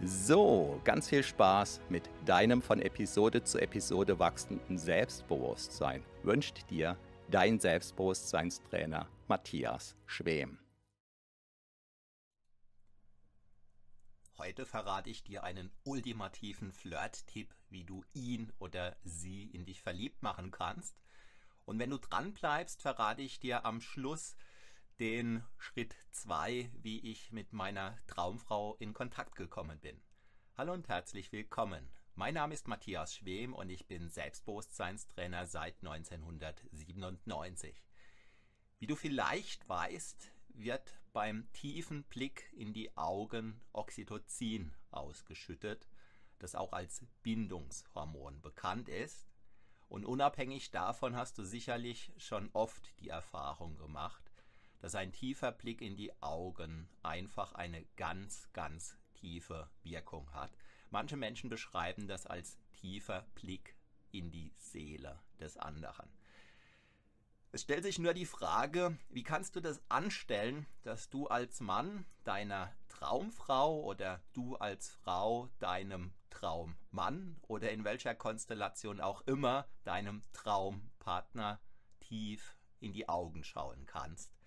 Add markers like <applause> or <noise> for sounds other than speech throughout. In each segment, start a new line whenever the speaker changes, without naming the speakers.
So, ganz viel Spaß mit deinem von Episode zu Episode wachsenden Selbstbewusstsein wünscht dir dein Selbstbewusstseinstrainer Matthias Schwem.
Heute verrate ich dir einen ultimativen Flirt-Tipp, wie du ihn oder sie in dich verliebt machen kannst. Und wenn du dran bleibst, verrate ich dir am Schluss den Schritt 2, wie ich mit meiner Traumfrau in Kontakt gekommen bin. Hallo und herzlich willkommen. Mein Name ist Matthias Schwem und ich bin Selbstbewusstseinstrainer seit 1997. Wie du vielleicht weißt, wird beim tiefen Blick in die Augen Oxytocin ausgeschüttet, das auch als Bindungshormon bekannt ist. Und unabhängig davon hast du sicherlich schon oft die Erfahrung gemacht, dass ein tiefer Blick in die Augen einfach eine ganz, ganz tiefe Wirkung hat. Manche Menschen beschreiben das als tiefer Blick in die Seele des anderen. Es stellt sich nur die Frage, wie kannst du das anstellen, dass du als Mann deiner Traumfrau oder du als Frau deinem Traummann oder in welcher Konstellation auch immer deinem Traumpartner tief in die Augen schauen kannst.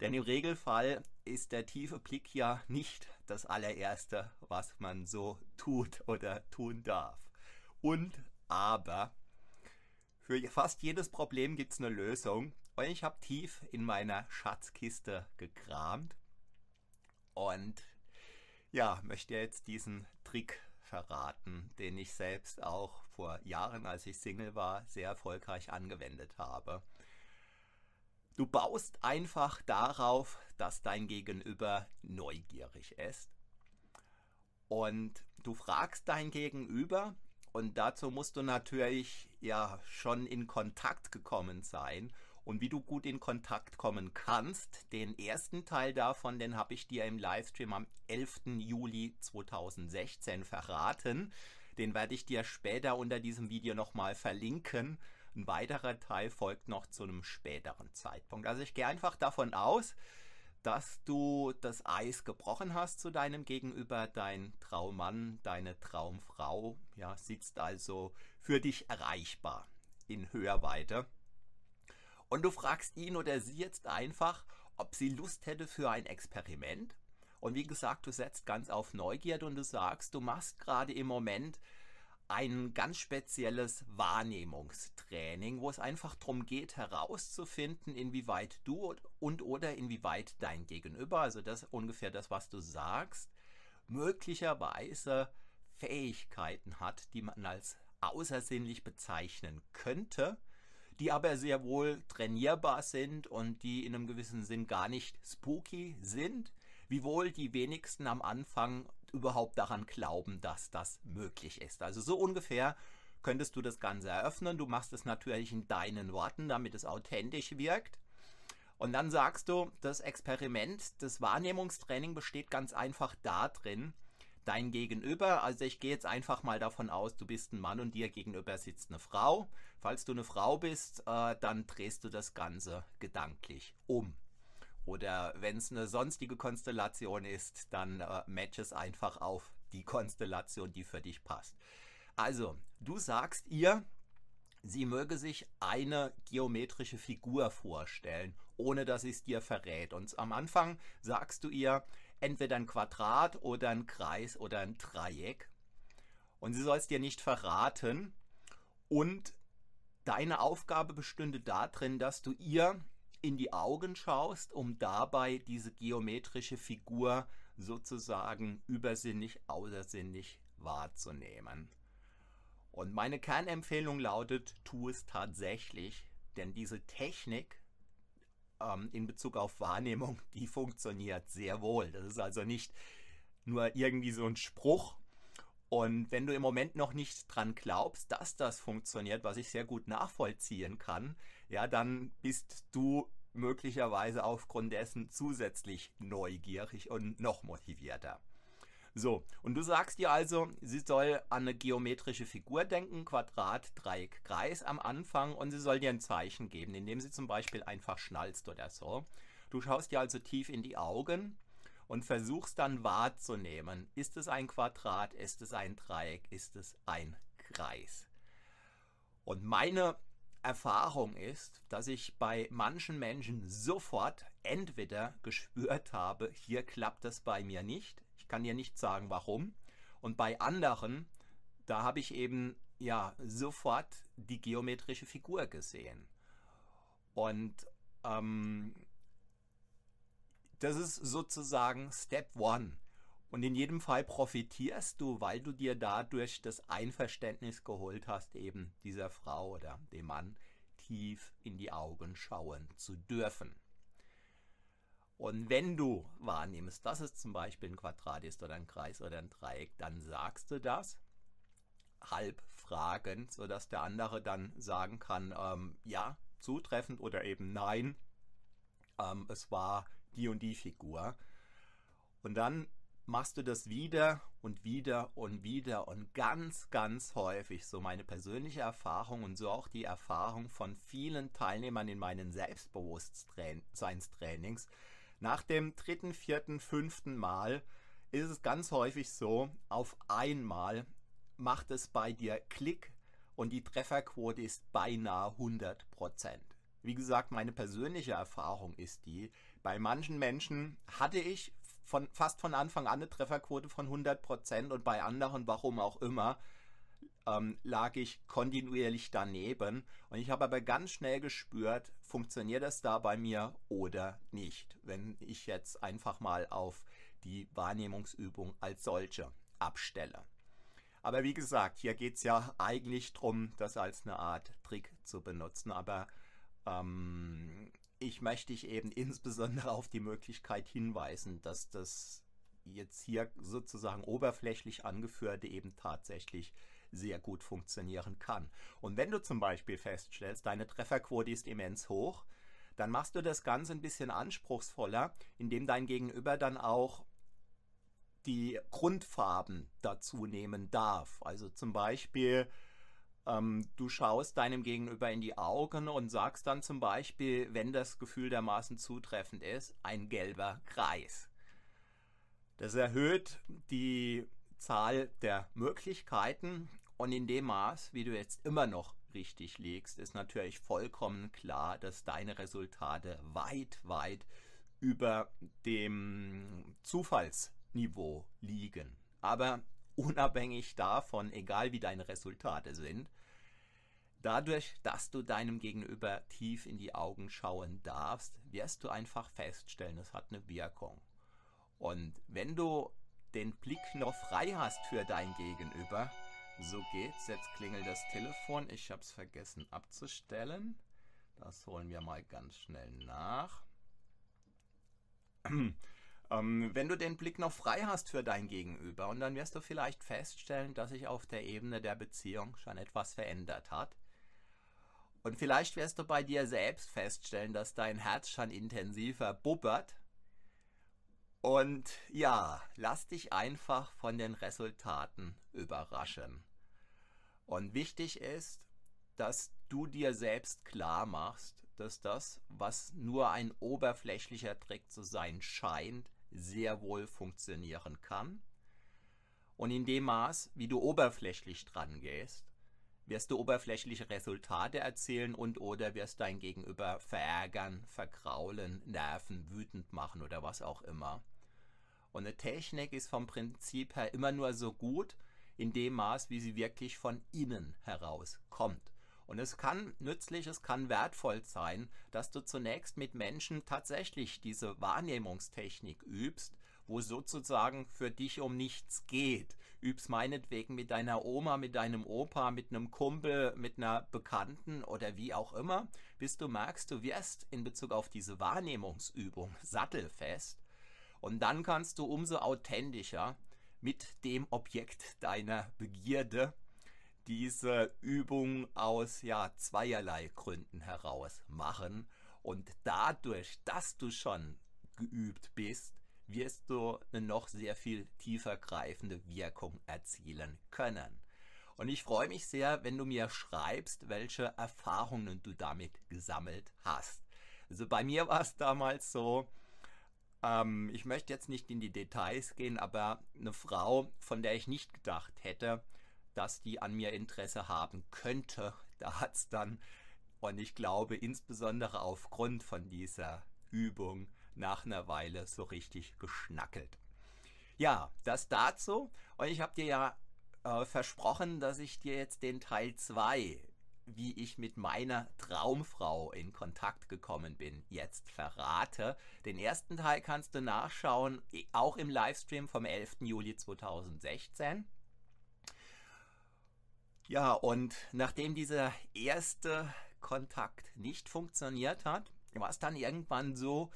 Denn im Regelfall ist der tiefe Blick ja nicht das allererste, was man so tut oder tun darf. Und aber für fast jedes Problem gibt es eine Lösung. Und ich habe tief in meiner Schatzkiste gekramt und ja, möchte jetzt diesen Trick verraten, den ich selbst auch vor Jahren, als ich Single war, sehr erfolgreich angewendet habe. Du baust einfach darauf, dass dein Gegenüber neugierig ist. Und du fragst dein Gegenüber, und dazu musst du natürlich ja schon in Kontakt gekommen sein. Und wie du gut in Kontakt kommen kannst, den ersten Teil davon, den habe ich dir im Livestream am 11. Juli 2016 verraten. Den werde ich dir später unter diesem Video nochmal verlinken. Ein weiterer Teil folgt noch zu einem späteren Zeitpunkt. Also ich gehe einfach davon aus, dass du das Eis gebrochen hast zu deinem Gegenüber. Dein Traummann, deine Traumfrau ja, sitzt also für dich erreichbar in Hörweite. Und du fragst ihn oder sie jetzt einfach, ob sie Lust hätte für ein Experiment. Und wie gesagt, du setzt ganz auf Neugierde und du sagst, du machst gerade im Moment ein ganz spezielles Wahrnehmungstraining, wo es einfach darum geht, herauszufinden, inwieweit du und oder inwieweit dein Gegenüber, also das ungefähr das, was du sagst, möglicherweise Fähigkeiten hat, die man als außersinnlich bezeichnen könnte, die aber sehr wohl trainierbar sind und die in einem gewissen Sinn gar nicht spooky sind, wiewohl die wenigsten am Anfang überhaupt daran glauben, dass das möglich ist. Also so ungefähr könntest du das Ganze eröffnen. Du machst es natürlich in deinen Worten, damit es authentisch wirkt. Und dann sagst du, das Experiment, das Wahrnehmungstraining besteht ganz einfach darin, dein Gegenüber, also ich gehe jetzt einfach mal davon aus, du bist ein Mann und dir gegenüber sitzt eine Frau. Falls du eine Frau bist, äh, dann drehst du das Ganze gedanklich um. Oder wenn es eine sonstige Konstellation ist, dann äh, match es einfach auf die Konstellation, die für dich passt. Also, du sagst ihr, sie möge sich eine geometrische Figur vorstellen, ohne dass sie es dir verrät. Und am Anfang sagst du ihr entweder ein Quadrat oder ein Kreis oder ein Dreieck. Und sie soll es dir nicht verraten. Und deine Aufgabe bestünde darin, dass du ihr in die Augen schaust, um dabei diese geometrische Figur sozusagen übersinnig, außersinnig wahrzunehmen. Und meine Kernempfehlung lautet, tu es tatsächlich, denn diese Technik ähm, in Bezug auf Wahrnehmung, <laughs> die funktioniert sehr wohl. Das ist also nicht nur irgendwie so ein Spruch. Und wenn du im Moment noch nicht dran glaubst, dass das funktioniert, was ich sehr gut nachvollziehen kann, ja, dann bist du möglicherweise aufgrund dessen zusätzlich neugierig und noch motivierter. So, und du sagst ihr also, sie soll an eine geometrische Figur denken, Quadrat, Dreieck, Kreis am Anfang und sie soll dir ein Zeichen geben, indem sie zum Beispiel einfach schnalzt oder so. Du schaust dir also tief in die Augen und versuchst dann wahrzunehmen, ist es ein Quadrat, ist es ein Dreieck, ist es ein Kreis. Und meine Erfahrung ist, dass ich bei manchen Menschen sofort entweder gespürt habe, hier klappt es bei mir nicht, kann dir nicht sagen, warum. Und bei anderen, da habe ich eben ja sofort die geometrische Figur gesehen. Und ähm, das ist sozusagen Step One. Und in jedem Fall profitierst du, weil du dir dadurch das Einverständnis geholt hast, eben dieser Frau oder dem Mann tief in die Augen schauen zu dürfen. Und wenn du wahrnimmst, dass es zum Beispiel ein Quadrat ist oder ein Kreis oder ein Dreieck, dann sagst du das halb fragend, sodass der andere dann sagen kann, ähm, ja, zutreffend oder eben nein, ähm, es war die und die Figur. Und dann machst du das wieder und wieder und wieder und ganz, ganz häufig. So meine persönliche Erfahrung und so auch die Erfahrung von vielen Teilnehmern in meinen Selbstbewusstseinstrainings, nach dem dritten, vierten, fünften Mal ist es ganz häufig so, auf einmal macht es bei dir Klick und die Trefferquote ist beinahe 100%. Wie gesagt, meine persönliche Erfahrung ist die, bei manchen Menschen hatte ich von, fast von Anfang an eine Trefferquote von 100% und bei anderen, warum auch immer, ähm, lag ich kontinuierlich daneben und ich habe aber ganz schnell gespürt, funktioniert das da bei mir oder nicht, wenn ich jetzt einfach mal auf die Wahrnehmungsübung als solche abstelle. Aber wie gesagt, hier geht es ja eigentlich darum, das als eine Art Trick zu benutzen. Aber ähm, ich möchte dich eben insbesondere auf die Möglichkeit hinweisen, dass das jetzt hier sozusagen oberflächlich angeführte eben tatsächlich sehr gut funktionieren kann. Und wenn du zum Beispiel feststellst, deine Trefferquote ist immens hoch, dann machst du das Ganze ein bisschen anspruchsvoller, indem dein Gegenüber dann auch die Grundfarben dazu nehmen darf. Also zum Beispiel, ähm, du schaust deinem Gegenüber in die Augen und sagst dann zum Beispiel, wenn das Gefühl dermaßen zutreffend ist, ein gelber Kreis. Das erhöht die Zahl der Möglichkeiten und in dem Maß, wie du jetzt immer noch richtig liegst, ist natürlich vollkommen klar, dass deine Resultate weit, weit über dem Zufallsniveau liegen. Aber unabhängig davon, egal wie deine Resultate sind, dadurch, dass du deinem Gegenüber tief in die Augen schauen darfst, wirst du einfach feststellen, es hat eine Wirkung. Und wenn du den Blick noch frei hast für dein Gegenüber, so geht's. Jetzt klingelt das Telefon. Ich habe es vergessen abzustellen. Das holen wir mal ganz schnell nach. <clears throat> ähm, wenn du den Blick noch frei hast für dein Gegenüber und dann wirst du vielleicht feststellen, dass sich auf der Ebene der Beziehung schon etwas verändert hat. Und vielleicht wirst du bei dir selbst feststellen, dass dein Herz schon intensiver bubbert und ja, lass dich einfach von den Resultaten überraschen. Und wichtig ist, dass du dir selbst klar machst, dass das, was nur ein oberflächlicher Trick zu sein scheint, sehr wohl funktionieren kann. Und in dem Maß, wie du oberflächlich dran gehst, wirst du oberflächliche Resultate erzielen und oder wirst dein Gegenüber verärgern, verkraulen, nerven, wütend machen oder was auch immer. Und eine Technik ist vom Prinzip her immer nur so gut in dem Maß, wie sie wirklich von innen heraus kommt. Und es kann nützlich, es kann wertvoll sein, dass du zunächst mit Menschen tatsächlich diese Wahrnehmungstechnik übst, wo sozusagen für dich um nichts geht. Üb's meinetwegen mit deiner Oma, mit deinem Opa, mit einem Kumpel, mit einer Bekannten oder wie auch immer, bis du merkst, du wirst in Bezug auf diese Wahrnehmungsübung <laughs> sattelfest. Und dann kannst du umso authentischer mit dem Objekt deiner Begierde diese Übung aus ja zweierlei Gründen heraus machen und dadurch, dass du schon geübt bist, wirst du eine noch sehr viel tiefer greifende Wirkung erzielen können. Und ich freue mich sehr, wenn du mir schreibst, welche Erfahrungen du damit gesammelt hast. Also bei mir war es damals so, ähm, ich möchte jetzt nicht in die Details gehen, aber eine Frau, von der ich nicht gedacht hätte, dass die an mir Interesse haben könnte, da hat es dann, und ich glaube insbesondere aufgrund von dieser Übung, nach einer Weile so richtig geschnackelt. Ja, das dazu. Und ich habe dir ja äh, versprochen, dass ich dir jetzt den Teil 2, wie ich mit meiner Traumfrau in Kontakt gekommen bin, jetzt verrate. Den ersten Teil kannst du nachschauen, auch im Livestream vom 11. Juli 2016. Ja, und nachdem dieser erste Kontakt nicht funktioniert hat, war es dann irgendwann so,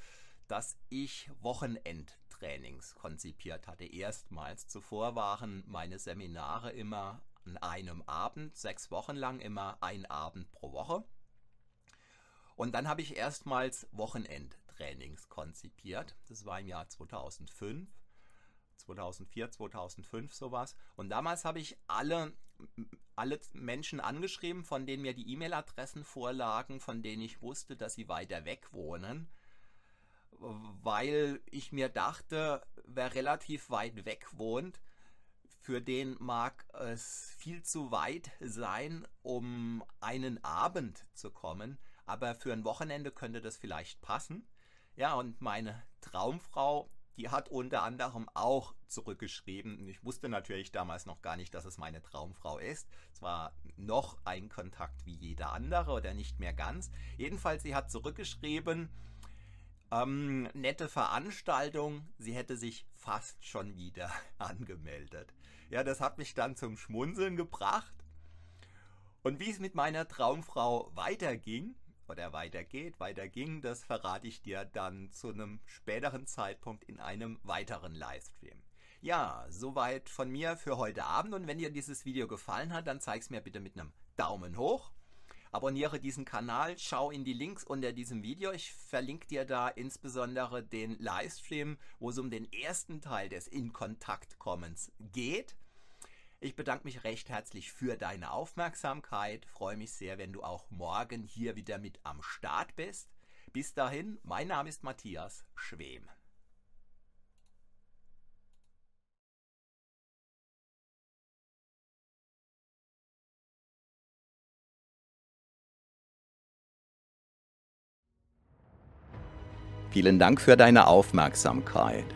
dass ich Wochenendtrainings konzipiert hatte. Erstmals. Zuvor waren meine Seminare immer an einem Abend, sechs Wochen lang immer ein Abend pro Woche. Und dann habe ich erstmals Wochenendtrainings konzipiert. Das war im Jahr 2005. 2004, 2005 sowas. Und damals habe ich alle, alle Menschen angeschrieben, von denen mir die E-Mail-Adressen vorlagen, von denen ich wusste, dass sie weiter weg wohnen weil ich mir dachte, wer relativ weit weg wohnt, für den mag es viel zu weit sein, um einen Abend zu kommen, aber für ein Wochenende könnte das vielleicht passen. Ja, und meine Traumfrau, die hat unter anderem auch zurückgeschrieben. Ich wusste natürlich damals noch gar nicht, dass es meine Traumfrau ist. Es war noch ein Kontakt wie jeder andere oder nicht mehr ganz. Jedenfalls, sie hat zurückgeschrieben, ähm, nette Veranstaltung. Sie hätte sich fast schon wieder <laughs> angemeldet. Ja, das hat mich dann zum Schmunzeln gebracht. Und wie es mit meiner Traumfrau weiterging, oder weitergeht, weiterging, das verrate ich dir dann zu einem späteren Zeitpunkt in einem weiteren Livestream. Ja, soweit von mir für heute Abend und wenn dir dieses Video gefallen hat, dann zeig es mir bitte mit einem Daumen hoch Abonniere diesen Kanal, schau in die Links unter diesem Video. Ich verlinke dir da insbesondere den Livestream, wo es um den ersten Teil des In Kontakt Kommens geht. Ich bedanke mich recht herzlich für deine Aufmerksamkeit. Freue mich sehr, wenn du auch morgen hier wieder mit am Start bist. Bis dahin, mein Name ist Matthias Schwem.
Vielen Dank für deine Aufmerksamkeit.